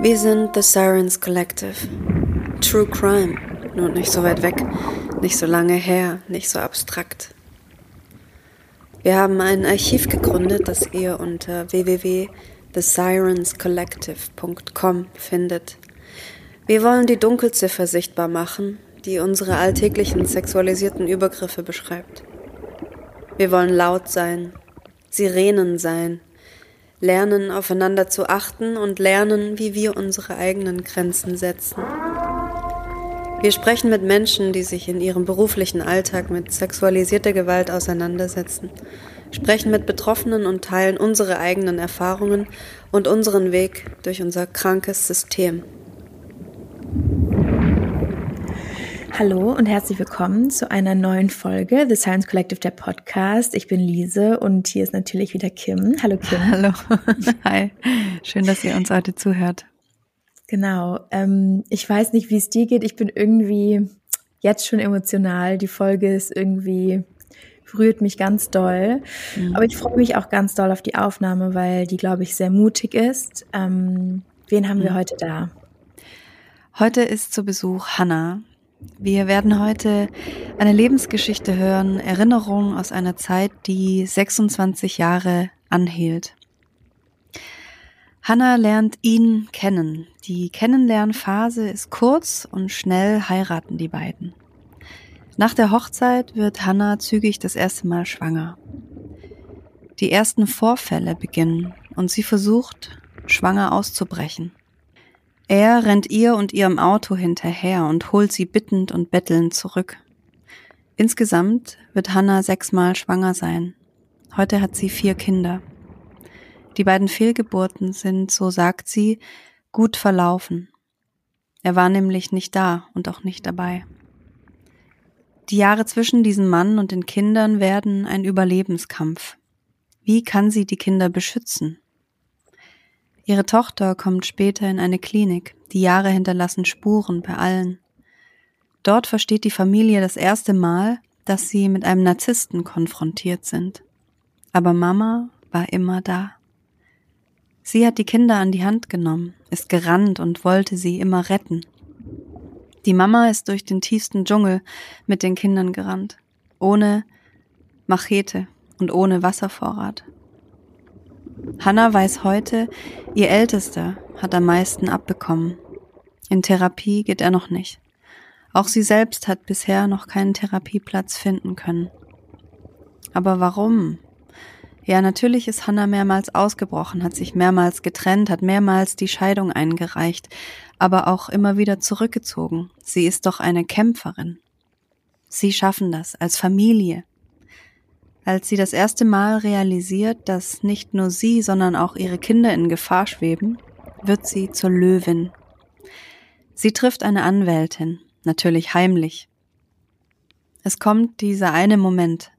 Wir sind The Sirens Collective. True Crime. Nur nicht so weit weg, nicht so lange her, nicht so abstrakt. Wir haben ein Archiv gegründet, das ihr unter www.thesirenscollective.com findet. Wir wollen die Dunkelziffer sichtbar machen, die unsere alltäglichen sexualisierten Übergriffe beschreibt. Wir wollen laut sein, Sirenen sein, lernen aufeinander zu achten und lernen, wie wir unsere eigenen Grenzen setzen. Wir sprechen mit Menschen, die sich in ihrem beruflichen Alltag mit sexualisierter Gewalt auseinandersetzen, sprechen mit Betroffenen und teilen unsere eigenen Erfahrungen und unseren Weg durch unser krankes System. Hallo und herzlich willkommen zu einer neuen Folge The Science Collective, der Podcast. Ich bin Lise und hier ist natürlich wieder Kim. Hallo Kim. Hallo. Hi. Schön, dass ihr uns heute zuhört. Genau. Ähm, ich weiß nicht, wie es dir geht. Ich bin irgendwie jetzt schon emotional. Die Folge ist irgendwie rührt mich ganz doll. Mhm. Aber ich freue mich auch ganz doll auf die Aufnahme, weil die, glaube ich, sehr mutig ist. Ähm, wen haben mhm. wir heute da? Heute ist zu Besuch Hannah. Wir werden heute eine Lebensgeschichte hören, Erinnerungen aus einer Zeit, die 26 Jahre anhielt. Hannah lernt ihn kennen. Die Kennenlernphase ist kurz und schnell heiraten die beiden. Nach der Hochzeit wird Hannah zügig das erste Mal schwanger. Die ersten Vorfälle beginnen und sie versucht, schwanger auszubrechen. Er rennt ihr und ihrem Auto hinterher und holt sie bittend und bettelnd zurück. Insgesamt wird Hannah sechsmal schwanger sein. Heute hat sie vier Kinder. Die beiden Fehlgeburten sind, so sagt sie, gut verlaufen. Er war nämlich nicht da und auch nicht dabei. Die Jahre zwischen diesem Mann und den Kindern werden ein Überlebenskampf. Wie kann sie die Kinder beschützen? Ihre Tochter kommt später in eine Klinik. Die Jahre hinterlassen Spuren bei allen. Dort versteht die Familie das erste Mal, dass sie mit einem Narzissten konfrontiert sind. Aber Mama war immer da. Sie hat die Kinder an die Hand genommen, ist gerannt und wollte sie immer retten. Die Mama ist durch den tiefsten Dschungel mit den Kindern gerannt, ohne Machete und ohne Wasservorrat. Hannah weiß heute, ihr Ältester hat am meisten abbekommen. In Therapie geht er noch nicht. Auch sie selbst hat bisher noch keinen Therapieplatz finden können. Aber warum? Ja, natürlich ist Hannah mehrmals ausgebrochen, hat sich mehrmals getrennt, hat mehrmals die Scheidung eingereicht, aber auch immer wieder zurückgezogen. Sie ist doch eine Kämpferin. Sie schaffen das als Familie, als sie das erste Mal realisiert, dass nicht nur sie, sondern auch ihre Kinder in Gefahr schweben, wird sie zur Löwin. Sie trifft eine Anwältin, natürlich heimlich. Es kommt dieser eine Moment.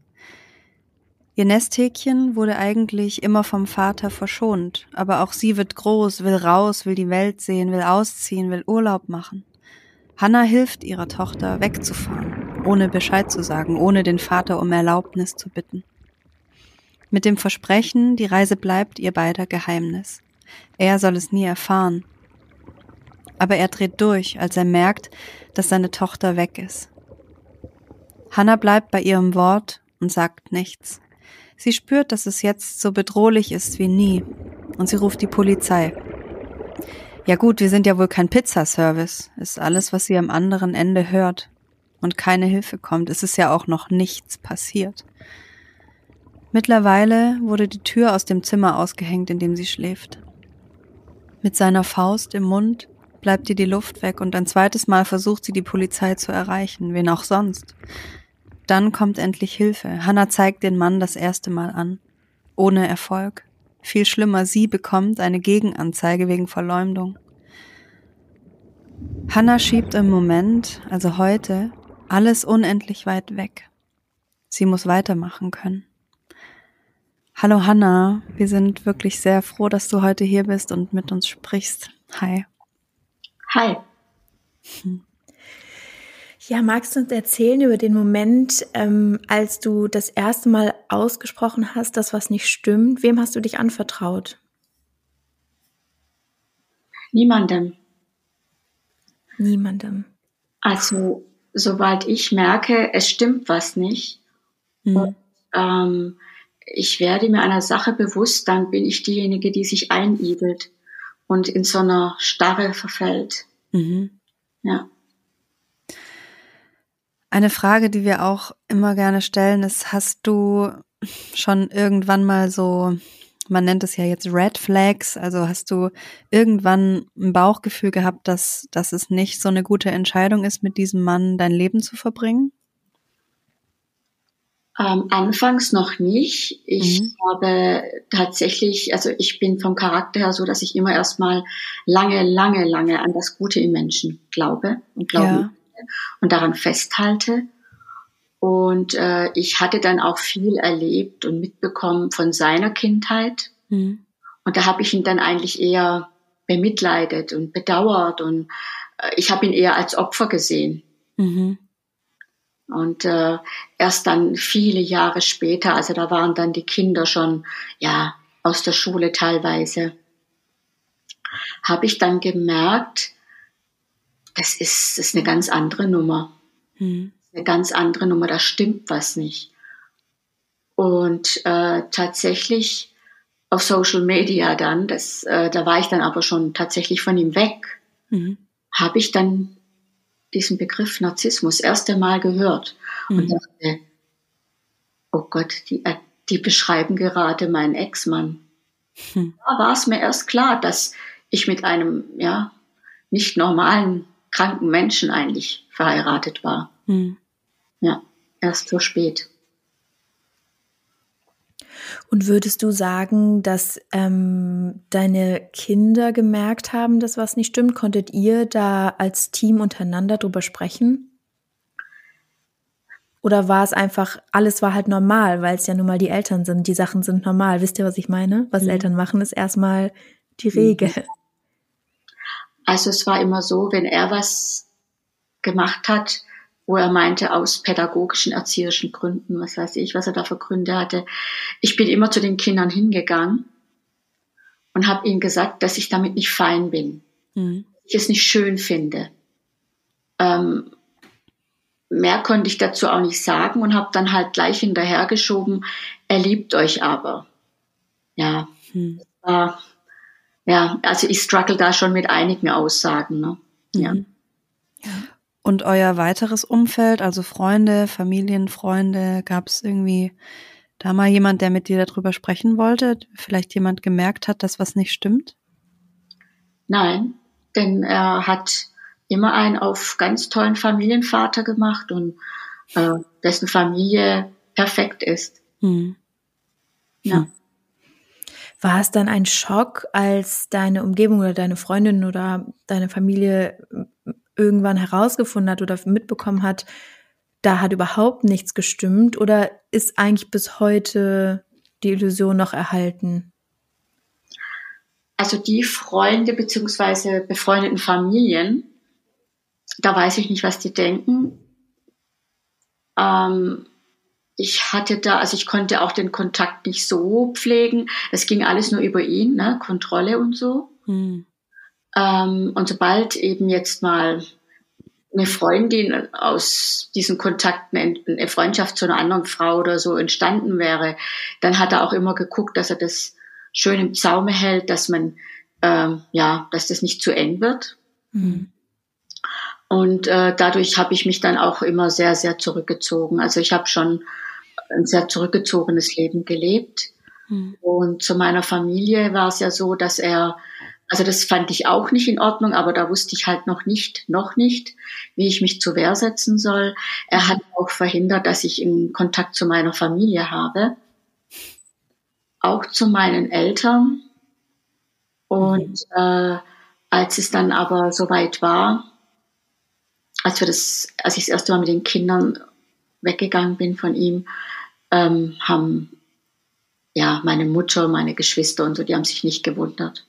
Ihr Nesthäkchen wurde eigentlich immer vom Vater verschont, aber auch sie wird groß, will raus, will die Welt sehen, will ausziehen, will Urlaub machen. Hannah hilft ihrer Tochter wegzufahren ohne Bescheid zu sagen, ohne den Vater um Erlaubnis zu bitten. Mit dem Versprechen, die Reise bleibt ihr beider Geheimnis. Er soll es nie erfahren. Aber er dreht durch, als er merkt, dass seine Tochter weg ist. Hannah bleibt bei ihrem Wort und sagt nichts. Sie spürt, dass es jetzt so bedrohlich ist wie nie, und sie ruft die Polizei. Ja gut, wir sind ja wohl kein Pizzaservice, ist alles, was sie am anderen Ende hört und keine Hilfe kommt. Es ist ja auch noch nichts passiert. Mittlerweile wurde die Tür aus dem Zimmer ausgehängt, in dem sie schläft. Mit seiner Faust im Mund bleibt ihr die Luft weg und ein zweites Mal versucht sie die Polizei zu erreichen, wen auch sonst. Dann kommt endlich Hilfe. Hannah zeigt den Mann das erste Mal an. Ohne Erfolg. Viel schlimmer, sie bekommt eine Gegenanzeige wegen Verleumdung. Hannah schiebt im Moment, also heute, alles unendlich weit weg. Sie muss weitermachen können. Hallo Hanna, wir sind wirklich sehr froh, dass du heute hier bist und mit uns sprichst. Hi. Hi. Hm. Ja, magst du uns erzählen über den Moment, ähm, als du das erste Mal ausgesprochen hast, dass was nicht stimmt? Wem hast du dich anvertraut? Niemandem. Niemandem. Also, sobald ich merke, es stimmt was nicht, mhm. und, ähm, ich werde mir einer Sache bewusst, dann bin ich diejenige, die sich einigelt und in so einer Starre verfällt. Mhm. Ja. Eine Frage, die wir auch immer gerne stellen, ist, hast du schon irgendwann mal so, man nennt es ja jetzt Red Flags, also hast du irgendwann ein Bauchgefühl gehabt, dass, dass es nicht so eine gute Entscheidung ist, mit diesem Mann dein Leben zu verbringen? Ähm, anfangs noch nicht. Ich mhm. habe tatsächlich, also ich bin vom Charakter her so, dass ich immer erstmal lange, lange, lange an das Gute im Menschen glaube und glaube ja. und daran festhalte. Und äh, ich hatte dann auch viel erlebt und mitbekommen von seiner Kindheit. Mhm. Und da habe ich ihn dann eigentlich eher bemitleidet und bedauert und äh, ich habe ihn eher als Opfer gesehen. Mhm. Und äh, erst dann viele Jahre später, also da waren dann die Kinder schon ja aus der Schule teilweise, habe ich dann gemerkt, das ist, das ist eine ganz andere Nummer. Mhm. Eine ganz andere Nummer, da stimmt was nicht. Und äh, tatsächlich auf Social Media dann, das, äh, da war ich dann aber schon tatsächlich von ihm weg, mhm. habe ich dann diesen Begriff Narzissmus erst einmal gehört mhm. und dachte, oh Gott, die, äh, die beschreiben gerade meinen Ex-Mann. Mhm. Da war es mir erst klar, dass ich mit einem, ja, nicht normalen, kranken Menschen eigentlich verheiratet war. Mhm. Ja, erst so spät. Und würdest du sagen, dass ähm, deine Kinder gemerkt haben, dass was nicht stimmt? Konntet ihr da als Team untereinander drüber sprechen? Oder war es einfach, alles war halt normal, weil es ja nun mal die Eltern sind, die Sachen sind normal. Wisst ihr, was ich meine? Was mhm. Eltern machen, ist erstmal die mhm. Regel. Also es war immer so, wenn er was gemacht hat, wo er meinte, aus pädagogischen, erzieherischen Gründen, was weiß ich, was er da für Gründe hatte. Ich bin immer zu den Kindern hingegangen und habe ihnen gesagt, dass ich damit nicht fein bin, mhm. ich es nicht schön finde. Ähm, mehr konnte ich dazu auch nicht sagen und habe dann halt gleich hinterhergeschoben, er liebt euch aber. Ja, mhm. war, ja, also ich struggle da schon mit einigen Aussagen. Ne? Ja. Mhm. ja. Und euer weiteres Umfeld, also Freunde, Familienfreunde, gab es irgendwie da mal jemand, der mit dir darüber sprechen wollte? Vielleicht jemand gemerkt hat, dass was nicht stimmt? Nein, denn er hat immer einen auf ganz tollen Familienvater gemacht und äh, dessen Familie perfekt ist. Hm. Ja. Hm. War es dann ein Schock, als deine Umgebung oder deine Freundin oder deine Familie irgendwann herausgefunden hat oder mitbekommen hat, da hat überhaupt nichts gestimmt oder ist eigentlich bis heute die Illusion noch erhalten? Also die Freunde beziehungsweise befreundeten Familien, da weiß ich nicht, was die denken. Ähm, ich hatte da, also ich konnte auch den Kontakt nicht so pflegen. Es ging alles nur über ihn, ne? Kontrolle und so. Hm. Ähm, und sobald eben jetzt mal eine Freundin aus diesen Kontakten, eine Freundschaft zu einer anderen Frau oder so entstanden wäre, dann hat er auch immer geguckt, dass er das schön im Zaume hält, dass man, ähm, ja, dass das nicht zu eng wird. Mhm. Und äh, dadurch habe ich mich dann auch immer sehr, sehr zurückgezogen. Also ich habe schon ein sehr zurückgezogenes Leben gelebt. Mhm. Und zu meiner Familie war es ja so, dass er also das fand ich auch nicht in Ordnung, aber da wusste ich halt noch nicht, noch nicht, wie ich mich zur Wehr setzen soll. Er hat auch verhindert, dass ich in Kontakt zu meiner Familie habe, auch zu meinen Eltern. Und äh, als es dann aber soweit war, als wir das, als ich das erste Mal mit den Kindern weggegangen bin von ihm, ähm, haben ja meine Mutter, meine Geschwister und so, die haben sich nicht gewundert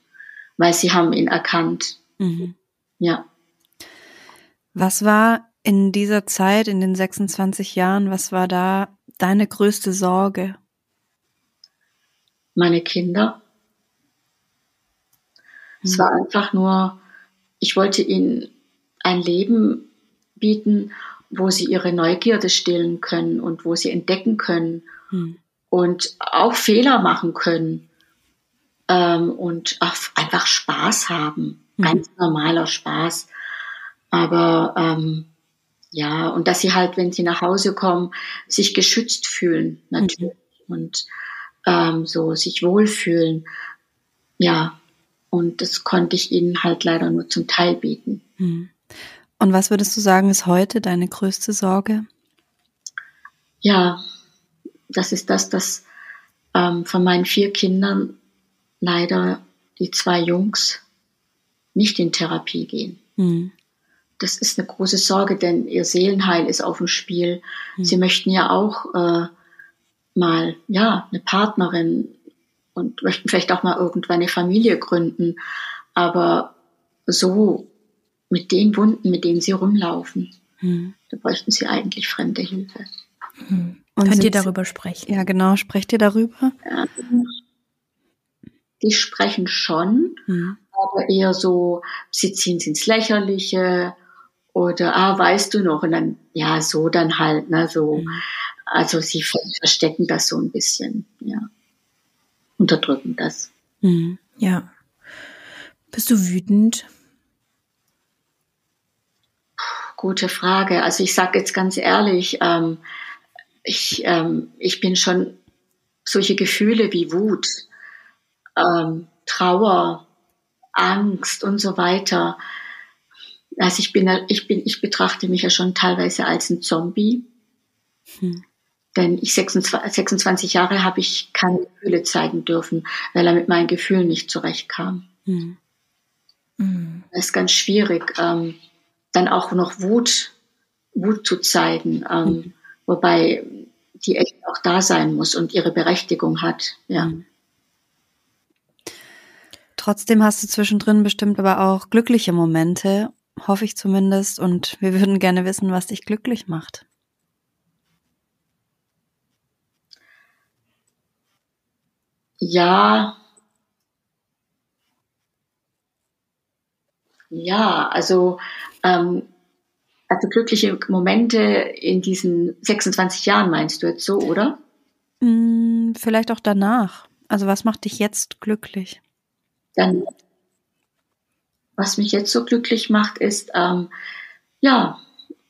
weil sie haben ihn erkannt. Mhm. Ja. Was war in dieser Zeit, in den 26 Jahren, was war da deine größte Sorge? Meine Kinder. Es war einfach nur, ich wollte ihnen ein Leben bieten, wo sie ihre Neugierde stillen können und wo sie entdecken können hm. und auch Fehler machen können ähm, und einfach Spaß haben. Hm. Ganz normaler Spaß. Aber ähm, ja, und dass sie halt, wenn sie nach Hause kommen, sich geschützt fühlen, natürlich. Mhm. Und ähm, so sich wohlfühlen. Ja, und das konnte ich ihnen halt leider nur zum Teil bieten. Mhm. Und was würdest du sagen, ist heute deine größte Sorge? Ja, das ist das, dass ähm, von meinen vier Kindern leider die zwei Jungs nicht in Therapie gehen. Mhm. Das ist eine große Sorge, denn ihr Seelenheil ist auf dem Spiel. Mhm. Sie möchten ja auch äh, mal ja eine Partnerin und möchten vielleicht auch mal irgendwann eine Familie gründen, aber so mit den Wunden, mit denen sie rumlaufen. Hm. Da bräuchten sie eigentlich fremde Hilfe. Hm. Und Könnt ihr darüber sprechen? Ja, genau. Sprecht ihr darüber? Ja, die sprechen schon, hm. aber eher so, sie ziehen es ins Lächerliche oder, ah, weißt du noch? Und dann, ja, so dann halt, ne, so. Hm. Also sie verstecken das so ein bisschen, ja. Unterdrücken das. Hm. Ja. Bist du wütend? Gute Frage. Also ich sage jetzt ganz ehrlich, ähm, ich, ähm, ich bin schon solche Gefühle wie Wut, ähm, Trauer, Angst und so weiter. Also ich bin, ich bin, ich betrachte mich ja schon teilweise als ein Zombie. Hm. Denn ich 26, 26 Jahre habe ich keine Gefühle zeigen dürfen, weil er mit meinen Gefühlen nicht zurechtkam. Hm. Hm. Das ist ganz schwierig. Ähm, dann auch noch Wut, Wut zu zeigen, ähm, mhm. wobei die echt auch da sein muss und ihre Berechtigung hat. Ja. Mhm. Trotzdem hast du zwischendrin bestimmt aber auch glückliche Momente, hoffe ich zumindest, und wir würden gerne wissen, was dich glücklich macht. Ja, Ja, also, ähm, also glückliche Momente in diesen 26 Jahren meinst du jetzt so, oder? Mm, vielleicht auch danach. Also was macht dich jetzt glücklich? Dann, was mich jetzt so glücklich macht, ist, ähm, ja,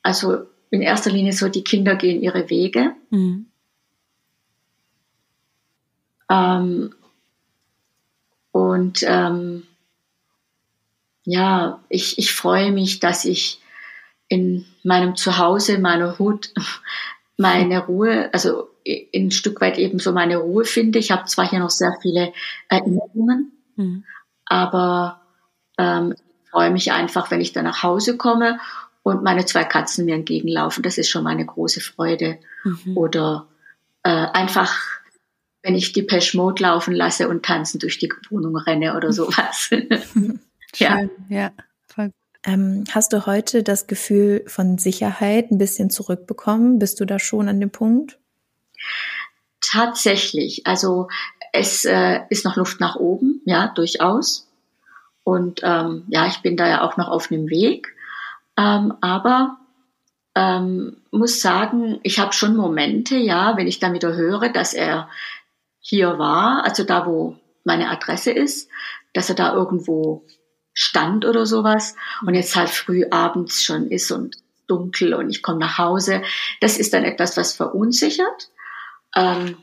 also in erster Linie so, die Kinder gehen ihre Wege. Mhm. Ähm, und ähm, ja, ich, ich freue mich, dass ich in meinem Zuhause, meiner Hut, meine Ruhe, also ein Stück weit eben so meine Ruhe finde. Ich habe zwar hier noch sehr viele Erinnerungen, mhm. aber ähm, ich freue mich einfach, wenn ich dann nach Hause komme und meine zwei Katzen mir entgegenlaufen. Das ist schon meine große Freude. Mhm. Oder äh, einfach, wenn ich die Pesh Mode laufen lasse und tanzen durch die Wohnung renne oder sowas. Schön, ja. ja voll gut. Ähm, hast du heute das Gefühl von Sicherheit ein bisschen zurückbekommen? Bist du da schon an dem Punkt? Tatsächlich. Also es äh, ist noch Luft nach oben, ja, durchaus. Und ähm, ja, ich bin da ja auch noch auf einem Weg. Ähm, aber ähm, muss sagen, ich habe schon Momente, ja, wenn ich dann wieder höre, dass er hier war, also da, wo meine Adresse ist, dass er da irgendwo stand oder sowas und jetzt halt früh abends schon ist und dunkel und ich komme nach Hause. Das ist dann etwas, was verunsichert. Ähm,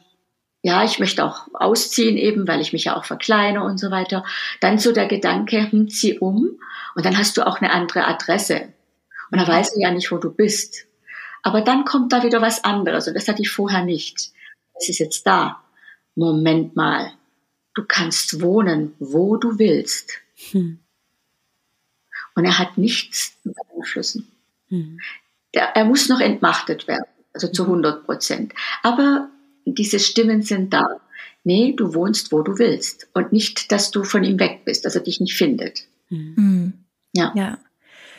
ja, ich möchte auch ausziehen eben, weil ich mich ja auch verkleine und so weiter. Dann so der Gedanke, hm, zieh um und dann hast du auch eine andere Adresse. Und dann weiß er ja nicht, wo du bist. Aber dann kommt da wieder was anderes und das hatte ich vorher nicht. Es ist jetzt da. Moment mal. Du kannst wohnen, wo du willst. Hm. Und er hat nichts zu beeinflussen. Mhm. Der, er muss noch entmachtet werden, also zu 100 Prozent. Aber diese Stimmen sind da. Nee, du wohnst, wo du willst. Und nicht, dass du von ihm weg bist, dass er dich nicht findet. Mhm. Ja. ja.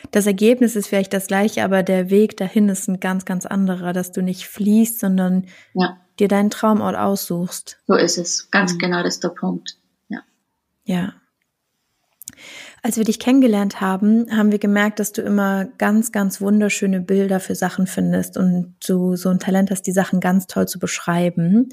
Das Ergebnis ist vielleicht das gleiche, aber der Weg dahin ist ein ganz, ganz anderer, dass du nicht fließt, sondern ja. dir deinen Traumort aussuchst. So ist es. Ganz mhm. genau, das ist der Punkt. Ja. Ja. Als wir dich kennengelernt haben, haben wir gemerkt, dass du immer ganz, ganz wunderschöne Bilder für Sachen findest und du so ein Talent hast, die Sachen ganz toll zu beschreiben.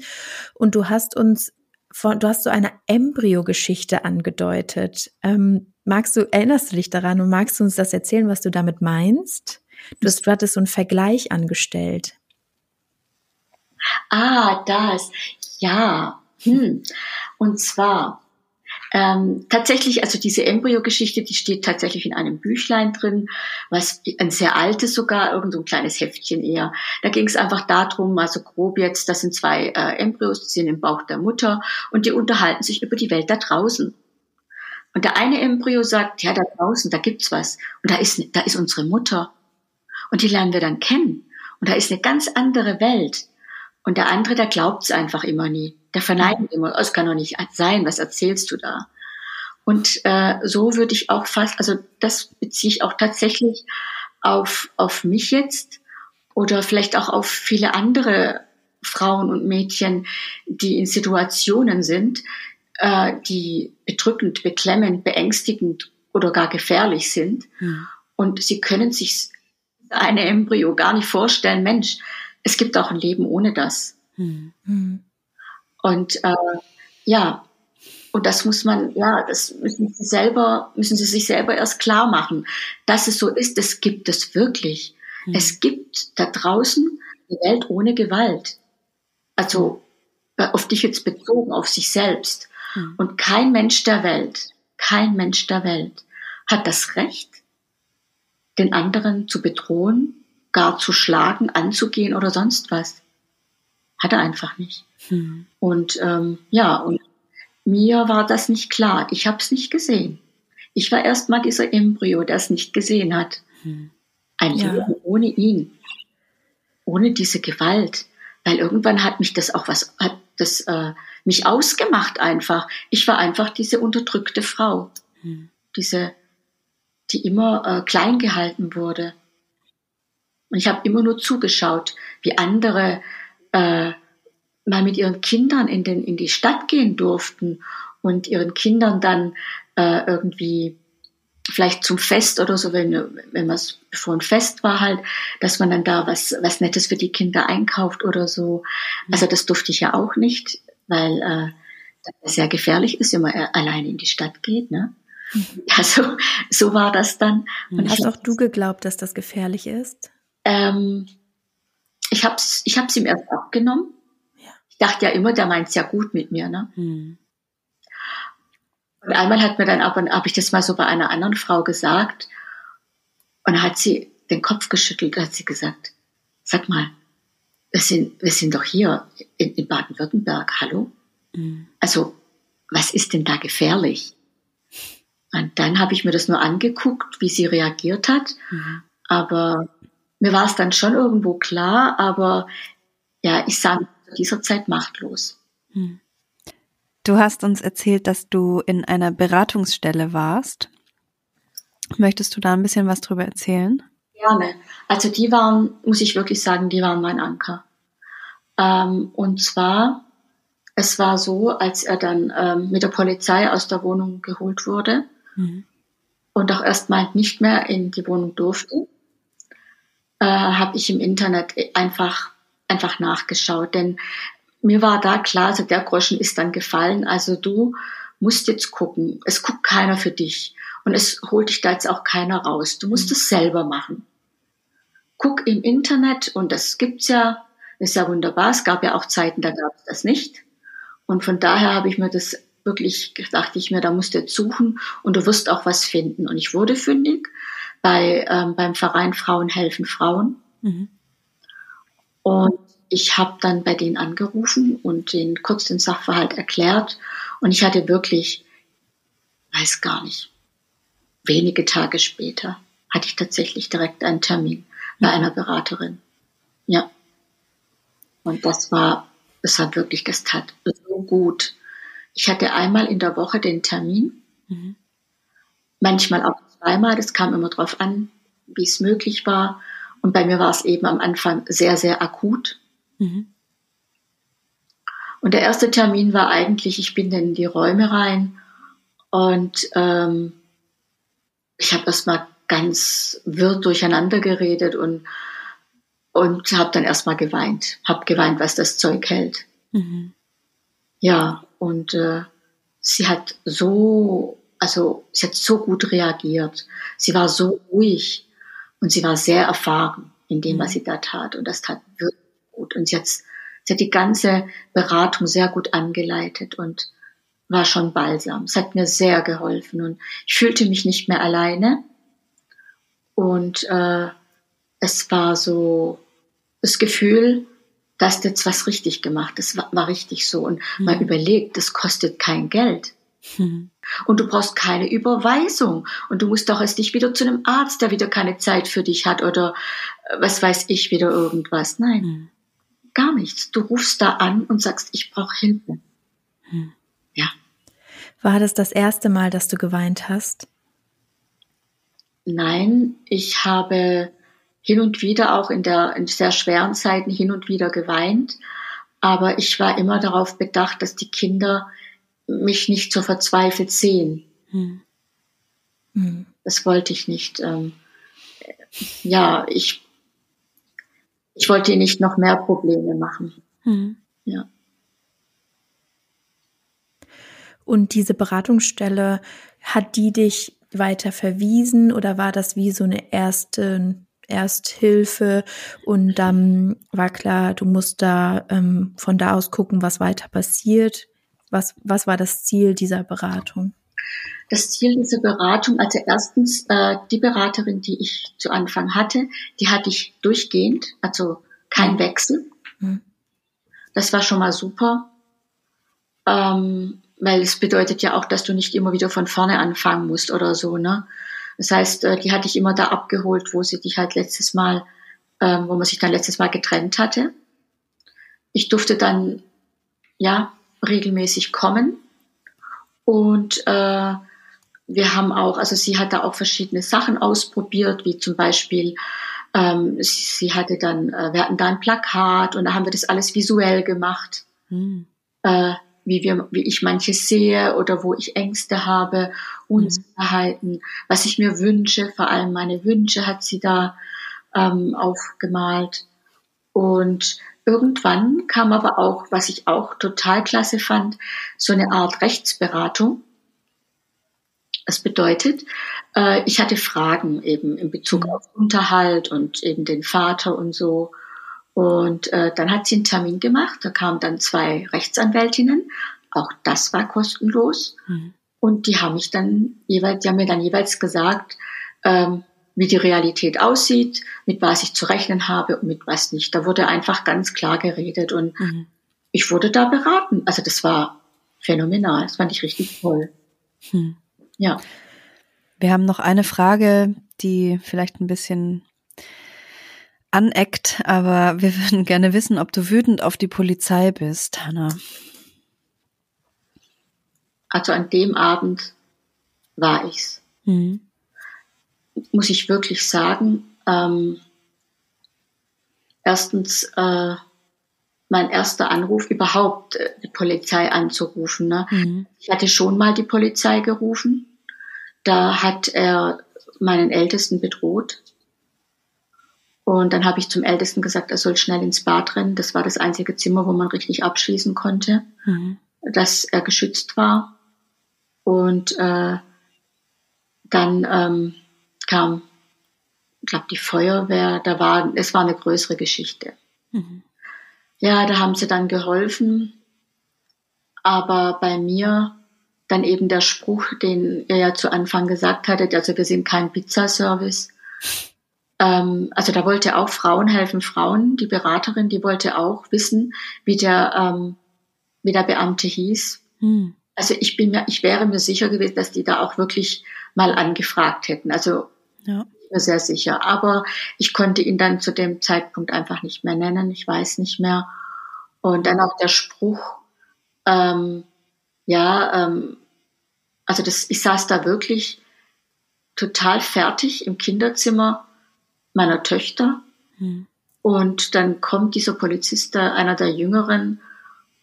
Und du hast uns von, du hast so eine Embryo-Geschichte angedeutet. Ähm, magst du, erinnerst du dich daran und magst du uns das erzählen, was du damit meinst? Du, hast, du hattest so einen Vergleich angestellt. Ah, das. Ja. Hm. Und zwar, ähm, tatsächlich, also diese Embryo-Geschichte, die steht tatsächlich in einem Büchlein drin, was ein sehr altes sogar, irgend so ein kleines Heftchen eher. Da ging es einfach darum, mal so grob jetzt, das sind zwei äh, Embryos, die sind im Bauch der Mutter und die unterhalten sich über die Welt da draußen. Und der eine Embryo sagt, ja, da draußen, da gibt's was. Und da ist, da ist unsere Mutter. Und die lernen wir dann kennen. Und da ist eine ganz andere Welt. Und der andere, der glaubt's einfach immer nie. Der verneint immer, es kann doch nicht sein, was erzählst du da? Und äh, so würde ich auch fast, also das beziehe ich auch tatsächlich auf, auf mich jetzt oder vielleicht auch auf viele andere Frauen und Mädchen, die in Situationen sind, äh, die bedrückend, beklemmend, beängstigend oder gar gefährlich sind. Hm. Und sie können sich eine Embryo gar nicht vorstellen, Mensch, es gibt auch ein Leben ohne das. Hm. hm. Und äh, ja, und das muss man, ja, das müssen sie selber, müssen sie sich selber erst klar machen, dass es so ist. Das gibt es wirklich. Mhm. Es gibt da draußen eine Welt ohne Gewalt. Also äh, auf dich jetzt bezogen, auf sich selbst. Mhm. Und kein Mensch der Welt, kein Mensch der Welt hat das Recht, den anderen zu bedrohen, gar zu schlagen, anzugehen oder sonst was. Hat er einfach nicht. Hm. Und ähm, ja, und mir war das nicht klar. Ich habe es nicht gesehen. Ich war erst mal dieser Embryo, der es nicht gesehen hat. Hm. Ein ja. Leben ohne ihn, ohne diese Gewalt. Weil irgendwann hat mich das auch was, hat das äh, mich ausgemacht einfach. Ich war einfach diese unterdrückte Frau, hm. diese, die immer äh, klein gehalten wurde. Und ich habe immer nur zugeschaut, wie andere äh, mal mit ihren Kindern in, den, in die Stadt gehen durften und ihren Kindern dann äh, irgendwie vielleicht zum Fest oder so, wenn, wenn man bevor ein Fest war halt, dass man dann da was, was Nettes für die Kinder einkauft oder so. Also das durfte ich ja auch nicht, weil äh, das sehr gefährlich ist, wenn man alleine in die Stadt geht. Ne? Mhm. Also so war das dann. Und Hast auch du geglaubt, dass das gefährlich ist? Ähm, ich habe es ich hab's ihm erst abgenommen. Ja. Ich dachte ja immer, der meint's ja gut mit mir. Ne? Hm. Und einmal hat mir dann aber, habe ich das mal so bei einer anderen Frau gesagt. Und hat sie den Kopf geschüttelt und hat sie gesagt, sag mal, wir sind, wir sind doch hier in, in Baden-Württemberg, hallo? Mhm. Also, was ist denn da gefährlich? Und dann habe ich mir das nur angeguckt, wie sie reagiert hat. Mhm. Aber mir war es dann schon irgendwo klar, aber ja, ich sah zu dieser Zeit machtlos. Hm. Du hast uns erzählt, dass du in einer Beratungsstelle warst. Möchtest du da ein bisschen was drüber erzählen? Gerne. Also die waren, muss ich wirklich sagen, die waren mein Anker. Ähm, und zwar, es war so, als er dann ähm, mit der Polizei aus der Wohnung geholt wurde mhm. und auch erstmal nicht mehr in die Wohnung durfte, äh, habe ich im Internet einfach, einfach nachgeschaut. Denn mir war da klar, also der Groschen ist dann gefallen. Also du musst jetzt gucken. Es guckt keiner für dich. Und es holt dich da jetzt auch keiner raus. Du musst es selber machen. Guck im Internet und das gibt's ja, ist ja wunderbar. Es gab ja auch Zeiten, da gab es das nicht. Und von daher habe ich mir das wirklich, dachte ich mir, da musst du jetzt suchen und du wirst auch was finden. Und ich wurde fündig bei, ähm, beim Verein Frauen helfen Frauen. Mhm. Und ich habe dann bei denen angerufen und den kurz den Sachverhalt erklärt. Und ich hatte wirklich, weiß gar nicht, wenige Tage später hatte ich tatsächlich direkt einen Termin bei einer Beraterin. Ja. Und das war, es war wirklich, das tat so gut. Ich hatte einmal in der Woche den Termin, mhm. manchmal auch zweimal. Das kam immer darauf an, wie es möglich war. Und bei mir war es eben am Anfang sehr, sehr akut. Mhm. Und der erste Termin war eigentlich, ich bin dann in die Räume rein und ähm, ich habe erstmal ganz wirr durcheinander geredet und, und habe dann erstmal geweint. Habe geweint, was das Zeug hält. Mhm. Ja, und äh, sie hat so, also sie hat so gut reagiert. Sie war so ruhig und sie war sehr erfahren in dem, was sie da tat. Und das tat wirklich gut. Und sie hat, sie hat die ganze Beratung sehr gut angeleitet und war schon balsam. Es hat mir sehr geholfen und ich fühlte mich nicht mehr alleine. Und äh, es war so das Gefühl, dass jetzt was richtig gemacht. Das war, war richtig so. Und mhm. man überlegt, das kostet kein Geld. Mhm. Und du brauchst keine Überweisung. Und du musst doch erst nicht wieder zu einem Arzt, der wieder keine Zeit für dich hat oder äh, was weiß ich, wieder irgendwas. Nein, mhm. gar nichts. Du rufst da an und sagst, ich brauche Hilfe. Mhm. Ja. War das das erste Mal, dass du geweint hast? Nein, ich habe hin und wieder auch in der in sehr schweren Zeiten hin und wieder geweint, aber ich war immer darauf bedacht, dass die Kinder mich nicht so verzweifelt sehen. Hm. Hm. Das wollte ich nicht. Ähm, ja, ich, ich wollte nicht noch mehr Probleme machen. Hm. Ja. Und diese Beratungsstelle, hat die dich weiter verwiesen oder war das wie so eine erste Ersthilfe und dann war klar, du musst da ähm, von da aus gucken, was weiter passiert? Was, was war das Ziel dieser Beratung? Das Ziel dieser Beratung, also erstens äh, die Beraterin, die ich zu Anfang hatte, die hatte ich durchgehend, also kein mhm. Wechsel. Mhm. Das war schon mal super, ähm, weil es bedeutet ja auch, dass du nicht immer wieder von vorne anfangen musst oder so. Ne? Das heißt, äh, die hatte ich immer da abgeholt, wo sie dich halt letztes Mal, ähm, wo man sich dann letztes Mal getrennt hatte. Ich durfte dann ja regelmäßig kommen. Und äh, wir haben auch, also sie hat da auch verschiedene Sachen ausprobiert, wie zum Beispiel, ähm, sie, sie hatte dann, äh, wir hatten da ein Plakat und da haben wir das alles visuell gemacht. Hm. Äh, wie wir, wie ich manches sehe oder wo ich Ängste habe, Unsicherheiten, mhm. was ich mir wünsche, vor allem meine Wünsche hat sie da ähm, aufgemalt. Und Irgendwann kam aber auch, was ich auch total klasse fand, so eine Art Rechtsberatung. Das bedeutet, äh, ich hatte Fragen eben in Bezug mhm. auf Unterhalt und eben den Vater und so. Und äh, dann hat sie einen Termin gemacht. Da kamen dann zwei Rechtsanwältinnen. Auch das war kostenlos. Mhm. Und die haben mich dann jeweils, die haben mir dann jeweils gesagt, ähm, wie die Realität aussieht, mit was ich zu rechnen habe und mit was nicht. Da wurde einfach ganz klar geredet und mhm. ich wurde da beraten. Also das war phänomenal. Das fand ich richtig toll. Hm. Ja. Wir haben noch eine Frage, die vielleicht ein bisschen aneckt, aber wir würden gerne wissen, ob du wütend auf die Polizei bist, Hanna. Also an dem Abend war ich's. Mhm muss ich wirklich sagen, ähm, erstens äh, mein erster Anruf überhaupt äh, die Polizei anzurufen. Ne? Mhm. Ich hatte schon mal die Polizei gerufen. Da hat er meinen Ältesten bedroht. Und dann habe ich zum Ältesten gesagt, er soll schnell ins Bad rennen. Das war das einzige Zimmer, wo man richtig abschließen konnte, mhm. dass er geschützt war. Und äh, dann ähm, kam, ich glaube, die Feuerwehr, da war, es war eine größere Geschichte. Mhm. Ja, da haben sie dann geholfen. Aber bei mir dann eben der Spruch, den ihr ja zu Anfang gesagt hattet, also wir sind kein Pizzaservice. Ähm, also da wollte auch Frauen helfen, Frauen, die Beraterin, die wollte auch wissen, wie der, ähm, wie der Beamte hieß. Hm. Also ich bin mir, ich wäre mir sicher gewesen, dass die da auch wirklich mal angefragt hätten. Also ja. Ich bin sehr sicher. Aber ich konnte ihn dann zu dem Zeitpunkt einfach nicht mehr nennen. Ich weiß nicht mehr. Und dann auch der Spruch, ähm, ja, ähm, also das, ich saß da wirklich total fertig im Kinderzimmer meiner Töchter. Hm. Und dann kommt dieser Polizist, einer der Jüngeren,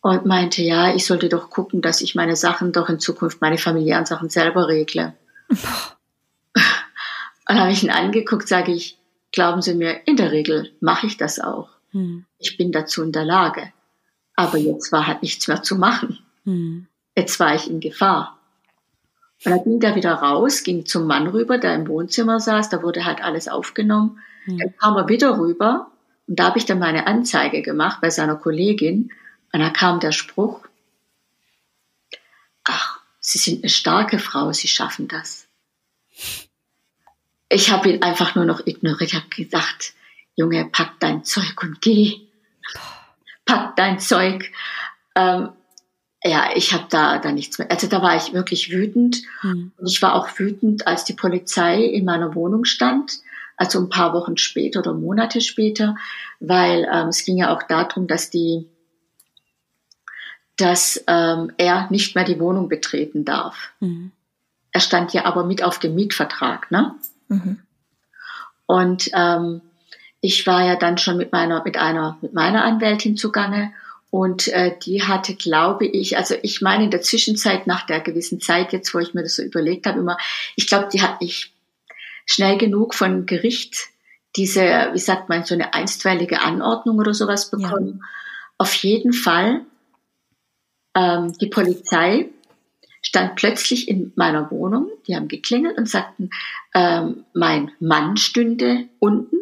und meinte, ja, ich sollte doch gucken, dass ich meine Sachen doch in Zukunft, meine familiären Sachen selber regle. Und habe ich ihn angeguckt, sage ich, glauben Sie mir, in der Regel mache ich das auch. Hm. Ich bin dazu in der Lage. Aber jetzt war halt nichts mehr zu machen. Hm. Jetzt war ich in Gefahr. Und dann ging der wieder raus, ging zum Mann rüber, der im Wohnzimmer saß, da wurde halt alles aufgenommen. Hm. Dann kam er wieder rüber und da habe ich dann meine Anzeige gemacht bei seiner Kollegin. Und da kam der Spruch, ach, Sie sind eine starke Frau, Sie schaffen das. Ich habe ihn einfach nur noch ignoriert. Ich habe gesagt, Junge, pack dein Zeug und geh. Pack dein Zeug. Ähm, ja, ich habe da, da nichts mehr. Also da war ich wirklich wütend. Hm. Und ich war auch wütend, als die Polizei in meiner Wohnung stand, also ein paar Wochen später oder Monate später, weil ähm, es ging ja auch darum, dass die, dass ähm, er nicht mehr die Wohnung betreten darf. Mhm. Er stand ja aber mit auf dem Mietvertrag, ne? Mhm. Und ähm, ich war ja dann schon mit meiner, mit einer, mit meiner Anwältin zugange und äh, die hatte, glaube ich, also ich meine in der Zwischenzeit, nach der gewissen Zeit jetzt, wo ich mir das so überlegt habe, immer, ich glaube, die hat nicht schnell genug von Gericht diese, wie sagt man, so eine einstweilige Anordnung oder sowas bekommen. Ja. Auf jeden Fall, ähm, die Polizei stand plötzlich in meiner Wohnung, die haben geklingelt und sagten, ähm, mein Mann stünde unten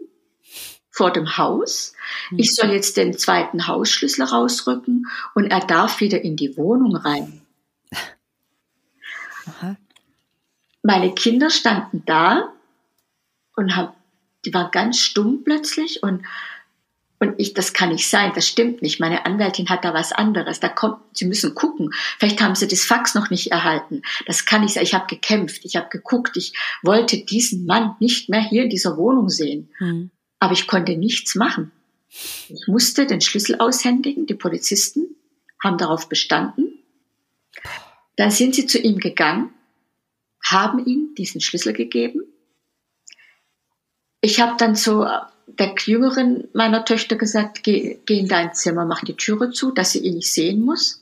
vor dem Haus. Mhm. Ich soll jetzt den zweiten Hausschlüssel rausrücken und er darf wieder in die Wohnung rein. Aha. Meine Kinder standen da und haben, die waren ganz stumm plötzlich und und ich, das kann nicht sein, das stimmt nicht. Meine Anwältin hat da was anderes. Da kommt, Sie müssen gucken. Vielleicht haben Sie das Fax noch nicht erhalten. Das kann nicht sein. Ich habe gekämpft, ich habe geguckt. Ich wollte diesen Mann nicht mehr hier in dieser Wohnung sehen. Mhm. Aber ich konnte nichts machen. Ich musste den Schlüssel aushändigen. Die Polizisten haben darauf bestanden. Dann sind sie zu ihm gegangen, haben ihm diesen Schlüssel gegeben. Ich habe dann so der Jüngeren meiner Töchter gesagt, geh, geh in dein Zimmer, mach die Türe zu, dass sie ihn nicht sehen muss.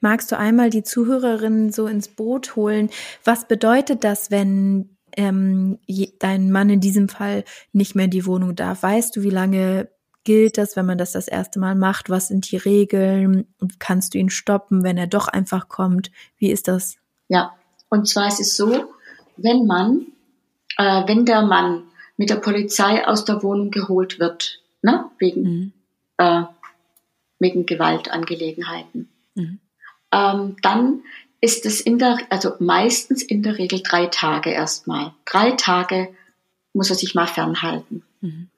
Magst du einmal die Zuhörerinnen so ins Boot holen? Was bedeutet das, wenn ähm, dein Mann in diesem Fall nicht mehr in die Wohnung darf? Weißt du, wie lange gilt das, wenn man das das erste Mal macht? Was sind die Regeln? Kannst du ihn stoppen, wenn er doch einfach kommt? Wie ist das? Ja, und zwar ist es so, wenn man, äh, wenn der Mann mit der Polizei aus der Wohnung geholt wird, ne, wegen, mhm. äh, wegen Gewaltangelegenheiten, mhm. ähm, dann ist es in der, also meistens in der Regel drei Tage erstmal. Drei Tage muss er sich mal fernhalten. Mhm.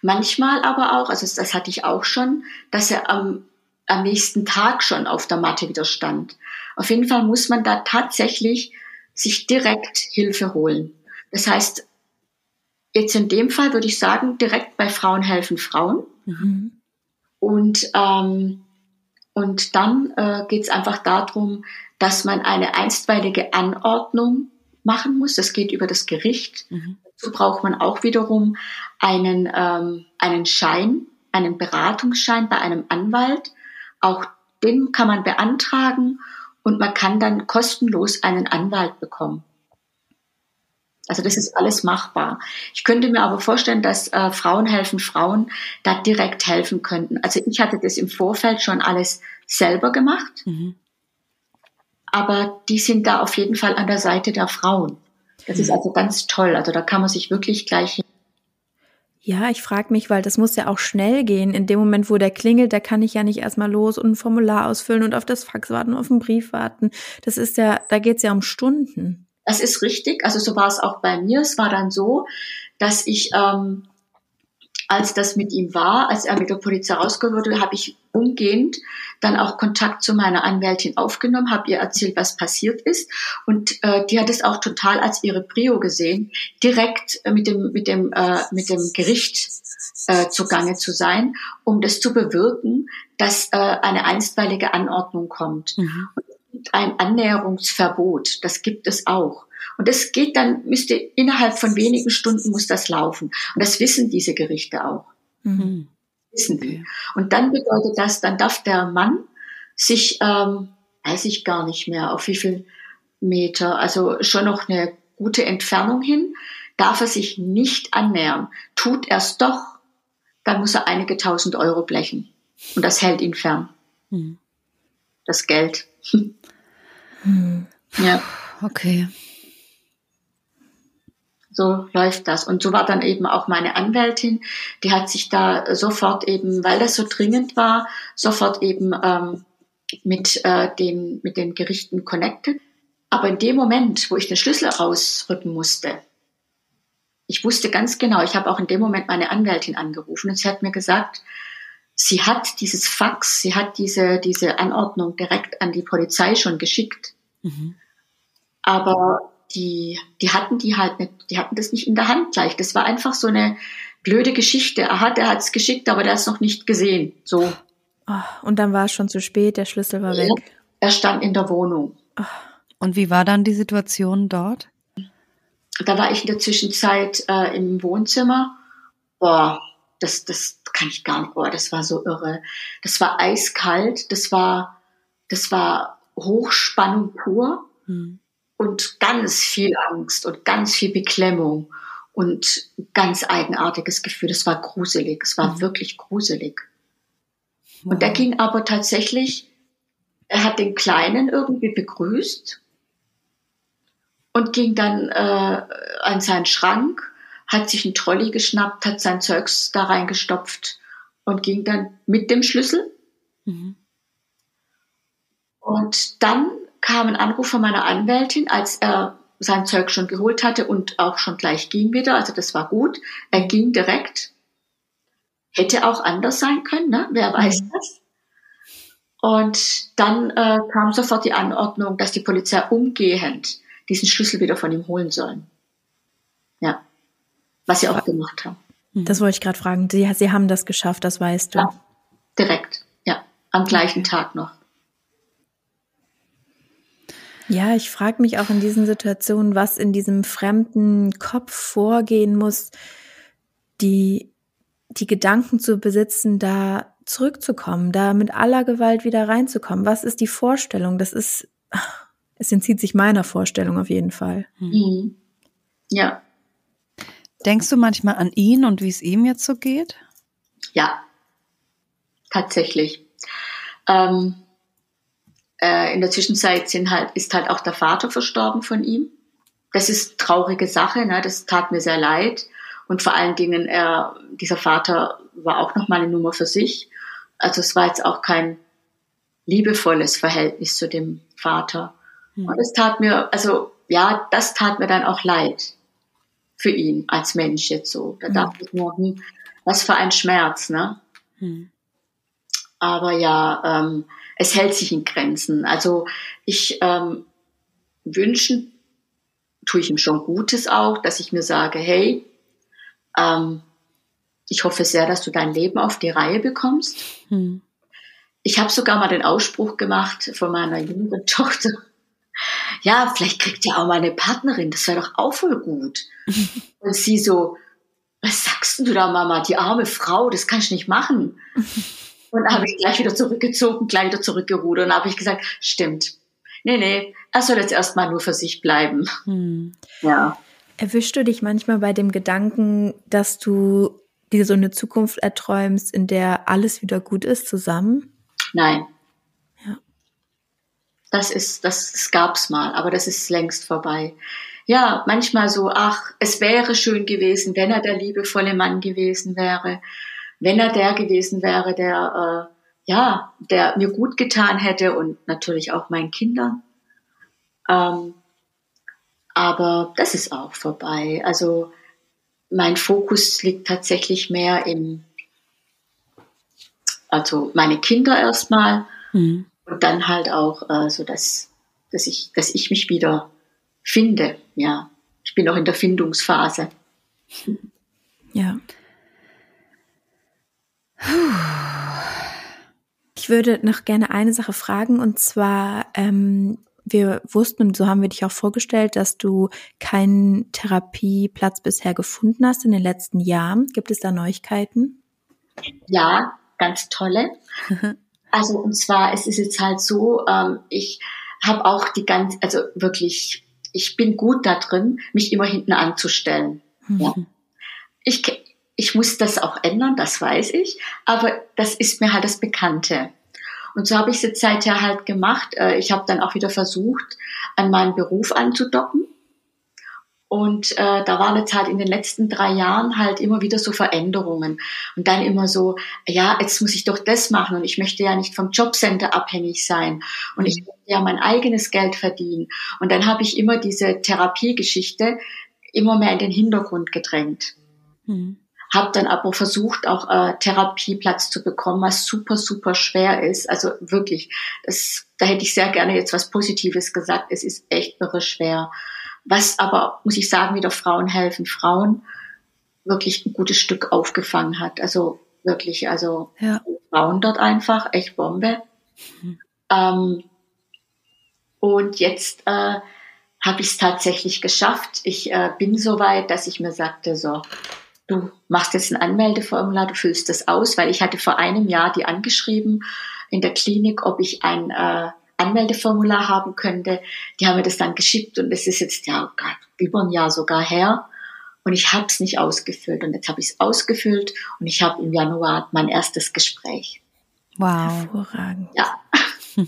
Manchmal aber auch, also das hatte ich auch schon, dass er am am nächsten Tag schon auf der Matte wieder stand. Auf jeden Fall muss man da tatsächlich sich direkt Hilfe holen. Das heißt, jetzt in dem Fall würde ich sagen, direkt bei Frauen helfen Frauen. Mhm. Und, ähm, und dann äh, geht es einfach darum, dass man eine einstweilige Anordnung machen muss. Das geht über das Gericht. Mhm. Dazu braucht man auch wiederum einen, ähm, einen Schein, einen Beratungsschein bei einem Anwalt. Auch den kann man beantragen und man kann dann kostenlos einen Anwalt bekommen. Also das ist alles machbar. Ich könnte mir aber vorstellen, dass äh, Frauen helfen Frauen da direkt helfen könnten. Also ich hatte das im Vorfeld schon alles selber gemacht, mhm. aber die sind da auf jeden Fall an der Seite der Frauen. Das mhm. ist also ganz toll. Also da kann man sich wirklich gleich ja, ich frage mich, weil das muss ja auch schnell gehen. In dem Moment, wo der klingelt, da kann ich ja nicht erstmal los und ein Formular ausfüllen und auf das Fax warten, auf den Brief warten. Das ist ja, da geht's ja um Stunden. Das ist richtig. Also so war es auch bei mir. Es war dann so, dass ich ähm, als das mit ihm war, als er mit der Polizei rausgeholt wurde, habe ich umgehend dann auch Kontakt zu meiner Anwältin aufgenommen, habe ihr erzählt, was passiert ist. Und äh, die hat es auch total als ihre Prio gesehen, direkt äh, mit dem, mit dem, äh, mit dem Gericht äh, zugange zu sein, um das zu bewirken, dass äh, eine einstweilige Anordnung kommt. Mhm. Ein Annäherungsverbot, das gibt es auch. Und das geht dann, müsste innerhalb von wenigen Stunden muss das laufen. Und das wissen diese Gerichte auch. Mhm. Wissen die. Und dann bedeutet das, dann darf der Mann sich, ähm, weiß ich gar nicht mehr, auf wie viel Meter, also schon noch eine gute Entfernung hin, darf er sich nicht annähern. Tut er es doch, dann muss er einige tausend Euro blechen. Und das hält ihn fern. Hm. Das Geld. Hm. Ja. Okay. So läuft das. Und so war dann eben auch meine Anwältin, die hat sich da sofort eben, weil das so dringend war, sofort eben ähm, mit, äh, den, mit den Gerichten connected. Aber in dem Moment, wo ich den Schlüssel rausrücken musste, ich wusste ganz genau, ich habe auch in dem Moment meine Anwältin angerufen und sie hat mir gesagt, sie hat dieses Fax, sie hat diese, diese Anordnung direkt an die Polizei schon geschickt. Mhm. Aber die, die hatten die halt nicht, die hatten das nicht in der Hand gleich. Das war einfach so eine blöde Geschichte. Aha, der hat es geschickt, aber der hat es noch nicht gesehen. So. Oh, und dann war es schon zu spät, der Schlüssel war weg. Er stand in der Wohnung. Oh. Und wie war dann die Situation dort? Da war ich in der Zwischenzeit äh, im Wohnzimmer. Boah, das, das kann ich gar nicht. Boah, das war so irre. Das war eiskalt. Das war, das war Hochspannung pur. Hm. Und ganz viel Angst und ganz viel Beklemmung und ganz eigenartiges Gefühl. Das war gruselig. Es war hm. wirklich gruselig. Und der ging aber tatsächlich, er hat den Kleinen irgendwie begrüßt und ging dann äh, an seinen Schrank, hat sich einen Trolley geschnappt, hat sein Zeugs da reingestopft und ging dann mit dem Schlüssel. Mhm. Und dann kam ein Anruf von meiner Anwältin, als er sein Zeug schon geholt hatte und auch schon gleich ging wieder. Also das war gut. Er ging direkt. Hätte auch anders sein können, ne? Wer weiß mhm. das? Und dann äh, kam sofort die Anordnung, dass die Polizei umgehend diesen Schlüssel wieder von ihm holen sollen. Ja. Was sie auch gemacht haben. Mhm. Das wollte ich gerade fragen. Sie, sie haben das geschafft, das weißt du. Ja, direkt. Ja. Am gleichen Tag noch. Ja, ich frage mich auch in diesen Situationen, was in diesem fremden Kopf vorgehen muss, die, die Gedanken zu besitzen, da zurückzukommen, da mit aller Gewalt wieder reinzukommen. Was ist die Vorstellung? Das ist, es entzieht sich meiner Vorstellung auf jeden Fall. Hm. Mhm. Ja. Denkst du manchmal an ihn und wie es ihm jetzt so geht? Ja, tatsächlich. Ähm, äh, in der Zwischenzeit sind halt, ist halt auch der Vater verstorben von ihm. Das ist traurige Sache, ne? das tat mir sehr leid. Und vor allen Dingen, er, dieser Vater war auch noch mal eine Nummer für sich. Also es war jetzt auch kein liebevolles Verhältnis zu dem Vater. Mhm. Und es tat mir, also ja, das tat mir dann auch leid für ihn als Mensch jetzt so. Da mhm. dachte ich nur, hm, was für ein Schmerz, ne? Mhm. Aber ja, ähm, es hält sich in Grenzen. Also ich ähm, wünschen tue ich ihm schon Gutes auch, dass ich mir sage, hey, ähm, ich hoffe sehr, dass du dein Leben auf die Reihe bekommst. Hm. Ich habe sogar mal den Ausspruch gemacht von meiner jüngeren Tochter, ja, vielleicht kriegt ihr auch mal eine Partnerin, das wäre doch auch voll gut. Und sie so, was sagst du da, Mama, die arme Frau, das kann ich nicht machen. Und da habe ich gleich wieder zurückgezogen, gleich wieder zurückgerudert und habe ich gesagt, stimmt. Nee, nee, er soll jetzt erstmal nur für sich bleiben. Hm. Ja. Erwischst du dich manchmal bei dem Gedanken, dass du dir so eine Zukunft erträumst, in der alles wieder gut ist zusammen? Nein. Ja. Das ist, das, das gab's mal, aber das ist längst vorbei. Ja, manchmal so, ach, es wäre schön gewesen, wenn er der liebevolle Mann gewesen wäre, wenn er der gewesen wäre, der, äh, ja, der mir gut getan hätte und natürlich auch meinen Kindern. Ähm, aber das ist auch vorbei. Also mein Fokus liegt tatsächlich mehr im, also meine Kinder erstmal mhm. und dann halt auch äh, so, dass, dass ich, dass ich mich wieder finde. Ja, ich bin noch in der Findungsphase. Ja. Ich würde noch gerne eine Sache fragen und zwar, ähm, wir wussten und so haben wir dich auch vorgestellt, dass du keinen Therapieplatz bisher gefunden hast in den letzten Jahren. Gibt es da Neuigkeiten? Ja, ganz tolle. Also und zwar, es ist jetzt halt so, ähm, ich habe auch die ganz, also wirklich, ich bin gut da drin, mich immer hinten anzustellen. Mhm. Ja. Ich, ich muss das auch ändern, das weiß ich, aber das ist mir halt das Bekannte. Und so habe ich es jetzt seither halt gemacht. Äh, ich habe dann auch wieder versucht, an meinen Beruf anzudocken. Und äh, da waren jetzt halt in den letzten drei Jahren halt immer wieder so Veränderungen. Und dann immer so, ja, jetzt muss ich doch das machen und ich möchte ja nicht vom Jobcenter abhängig sein und ich möchte ja mein eigenes Geld verdienen. Und dann habe ich immer diese Therapiegeschichte immer mehr in den Hintergrund gedrängt. Mhm. Habe dann aber versucht, auch äh, Therapieplatz zu bekommen, was super, super schwer ist. Also wirklich, das, da hätte ich sehr gerne jetzt was Positives gesagt. Es ist echt irre schwer was aber, muss ich sagen, wieder Frauen helfen, Frauen wirklich ein gutes Stück aufgefangen hat. Also wirklich, also ja. Frauen dort einfach, echt Bombe. Mhm. Ähm, und jetzt äh, habe ich es tatsächlich geschafft. Ich äh, bin so weit, dass ich mir sagte, so, du machst jetzt ein Anmeldeformular, du füllst das aus, weil ich hatte vor einem Jahr die angeschrieben in der Klinik, ob ich ein äh, Anmeldeformular haben könnte. Die haben mir das dann geschickt und es ist jetzt ja über ein Jahr sogar her. Und ich habe es nicht ausgefüllt. Und jetzt habe ich es ausgefüllt und ich habe im Januar mein erstes Gespräch. Wow. Hervorragend. Ja.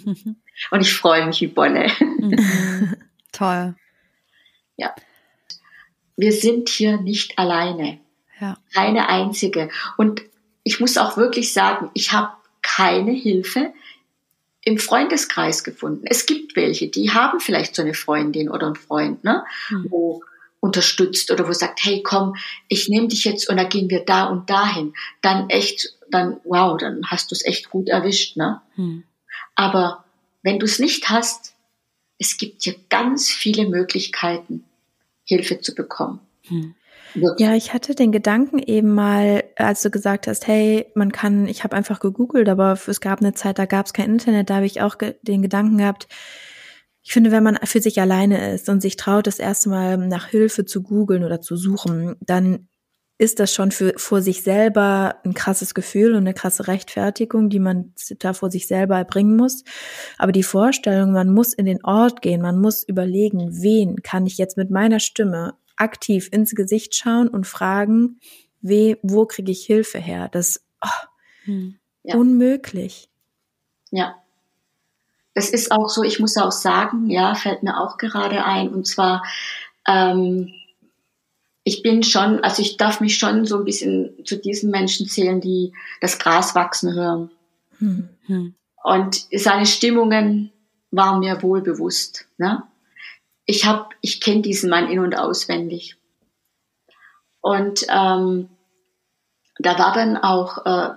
und ich freue mich wie Bolle. Toll. Ja. Wir sind hier nicht alleine. Ja. Keine einzige. Und ich muss auch wirklich sagen, ich habe keine Hilfe im Freundeskreis gefunden. Es gibt welche, die haben vielleicht so eine Freundin oder einen Freund, ne, mhm. wo unterstützt oder wo sagt, hey, komm, ich nehme dich jetzt und dann gehen wir da und dahin. Dann echt, dann wow, dann hast du es echt gut erwischt, ne? Mhm. Aber wenn du es nicht hast, es gibt hier ganz viele Möglichkeiten, Hilfe zu bekommen. Mhm. Ja, ich hatte den Gedanken eben mal, als du gesagt hast, hey, man kann, ich habe einfach gegoogelt, aber es gab eine Zeit, da gab es kein Internet, da habe ich auch ge den Gedanken gehabt, ich finde, wenn man für sich alleine ist und sich traut, das erste Mal nach Hilfe zu googeln oder zu suchen, dann ist das schon für vor sich selber ein krasses Gefühl und eine krasse Rechtfertigung, die man da vor sich selber erbringen muss. Aber die Vorstellung, man muss in den Ort gehen, man muss überlegen, wen kann ich jetzt mit meiner Stimme aktiv ins Gesicht schauen und fragen, we, wo kriege ich Hilfe her? Das oh, hm. ja. unmöglich. Ja. Das ist auch so, ich muss auch sagen, ja, fällt mir auch gerade ein, und zwar, ähm, ich bin schon, also ich darf mich schon so ein bisschen zu diesen Menschen zählen, die das Gras wachsen hören. Hm. Hm. Und seine Stimmungen waren mir wohl bewusst. Ne? Ich habe, ich kenne diesen Mann in und auswendig. Und ähm, da war dann auch, äh,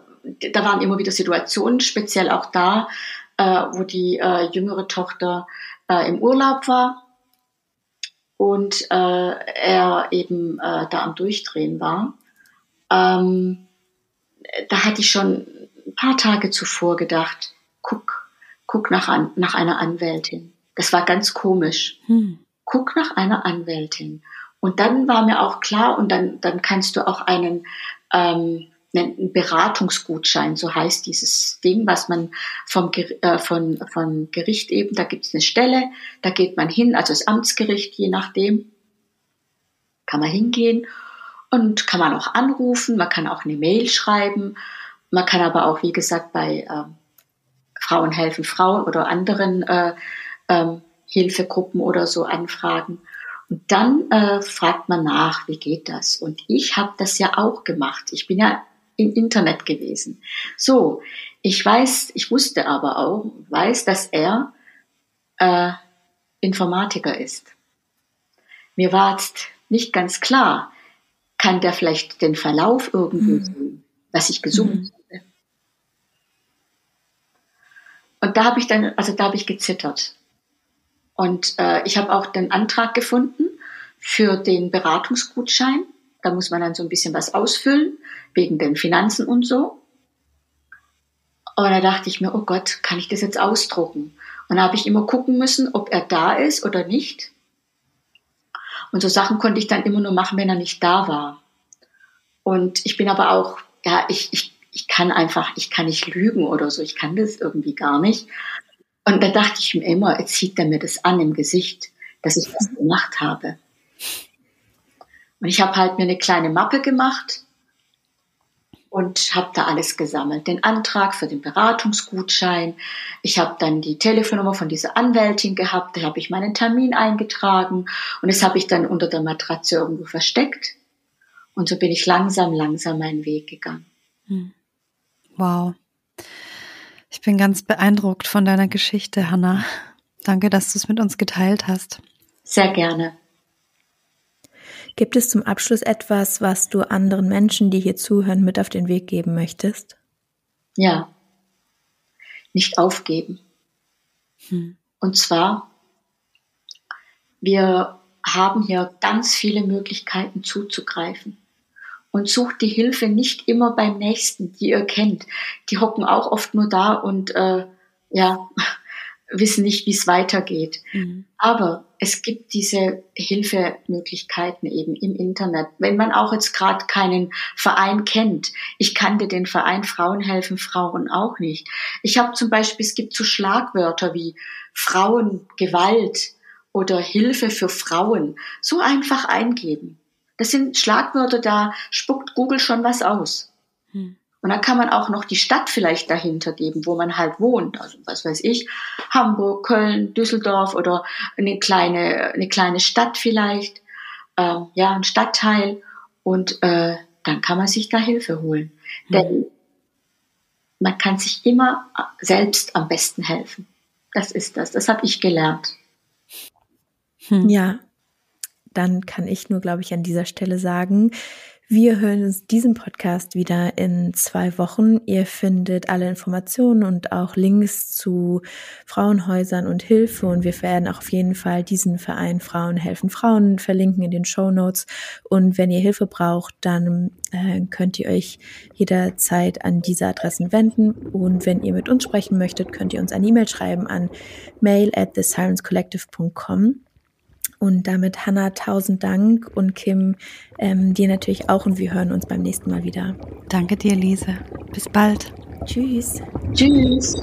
da waren immer wieder Situationen, speziell auch da, äh, wo die äh, jüngere Tochter äh, im Urlaub war und äh, er eben äh, da am Durchdrehen war. Ähm, da hatte ich schon ein paar Tage zuvor gedacht, guck, guck nach, an, nach einer Anwältin. Das war ganz komisch. Hm guck nach einer Anwältin. Und dann war mir auch klar, und dann, dann kannst du auch einen, ähm, einen Beratungsgutschein, so heißt dieses Ding, was man vom äh, von, von Gericht eben, da gibt es eine Stelle, da geht man hin, also das Amtsgericht, je nachdem, kann man hingehen und kann man auch anrufen, man kann auch eine Mail schreiben, man kann aber auch, wie gesagt, bei äh, Frauen helfen Frauen oder anderen äh, ähm, Hilfegruppen oder so anfragen. Und dann äh, fragt man nach, wie geht das? Und ich habe das ja auch gemacht. Ich bin ja im Internet gewesen. So, ich weiß, ich wusste aber auch, weiß, dass er äh, Informatiker ist. Mir war jetzt nicht ganz klar, kann der vielleicht den Verlauf irgendwie mhm. sehen, was ich gesungen mhm. habe. Und da habe ich dann, also da habe ich gezittert. Und äh, ich habe auch den Antrag gefunden für den Beratungsgutschein. Da muss man dann so ein bisschen was ausfüllen, wegen den Finanzen und so. Aber da dachte ich mir, oh Gott, kann ich das jetzt ausdrucken? Und da habe ich immer gucken müssen, ob er da ist oder nicht. Und so Sachen konnte ich dann immer nur machen, wenn er nicht da war. Und ich bin aber auch, ja, ich, ich, ich kann einfach, ich kann nicht lügen oder so, ich kann das irgendwie gar nicht. Und da dachte ich mir immer, jetzt sieht er mir das an im Gesicht, dass ich das gemacht habe. Und ich habe halt mir eine kleine Mappe gemacht und habe da alles gesammelt. Den Antrag für den Beratungsgutschein. Ich habe dann die Telefonnummer von dieser Anwältin gehabt. Da habe ich meinen Termin eingetragen und das habe ich dann unter der Matratze irgendwo versteckt. Und so bin ich langsam, langsam meinen Weg gegangen. Wow. Ich bin ganz beeindruckt von deiner Geschichte, Hanna. Danke, dass du es mit uns geteilt hast. Sehr gerne. Gibt es zum Abschluss etwas, was du anderen Menschen, die hier zuhören, mit auf den Weg geben möchtest? Ja. Nicht aufgeben. Hm. Und zwar, wir haben hier ganz viele Möglichkeiten zuzugreifen. Und sucht die Hilfe nicht immer beim Nächsten, die ihr kennt. Die hocken auch oft nur da und äh, ja, wissen nicht, wie es weitergeht. Mhm. Aber es gibt diese Hilfemöglichkeiten eben im Internet. Wenn man auch jetzt gerade keinen Verein kennt. Ich kannte den Verein Frauen helfen Frauen auch nicht. Ich habe zum Beispiel, es gibt so Schlagwörter wie Frauengewalt oder Hilfe für Frauen. So einfach eingeben. Das sind Schlagwörter, da spuckt Google schon was aus. Hm. Und dann kann man auch noch die Stadt vielleicht dahinter geben, wo man halt wohnt. Also was weiß ich, Hamburg, Köln, Düsseldorf oder eine kleine, eine kleine Stadt vielleicht, äh, ja, ein Stadtteil. Und äh, dann kann man sich da Hilfe holen. Mhm. Denn man kann sich immer selbst am besten helfen. Das ist das. Das habe ich gelernt. Hm. Ja, dann kann ich nur, glaube ich, an dieser Stelle sagen, wir hören uns diesen Podcast wieder in zwei Wochen. Ihr findet alle Informationen und auch Links zu Frauenhäusern und Hilfe. Und wir werden auch auf jeden Fall diesen Verein Frauen helfen Frauen verlinken in den Show Notes. Und wenn ihr Hilfe braucht, dann äh, könnt ihr euch jederzeit an diese Adressen wenden. Und wenn ihr mit uns sprechen möchtet, könnt ihr uns eine E-Mail schreiben an mail at thesirencecollective.com. Und damit Hannah, tausend Dank und Kim, ähm, dir natürlich auch und wir hören uns beim nächsten Mal wieder. Danke dir, Lise. Bis bald. Tschüss. Tschüss. Tschüss.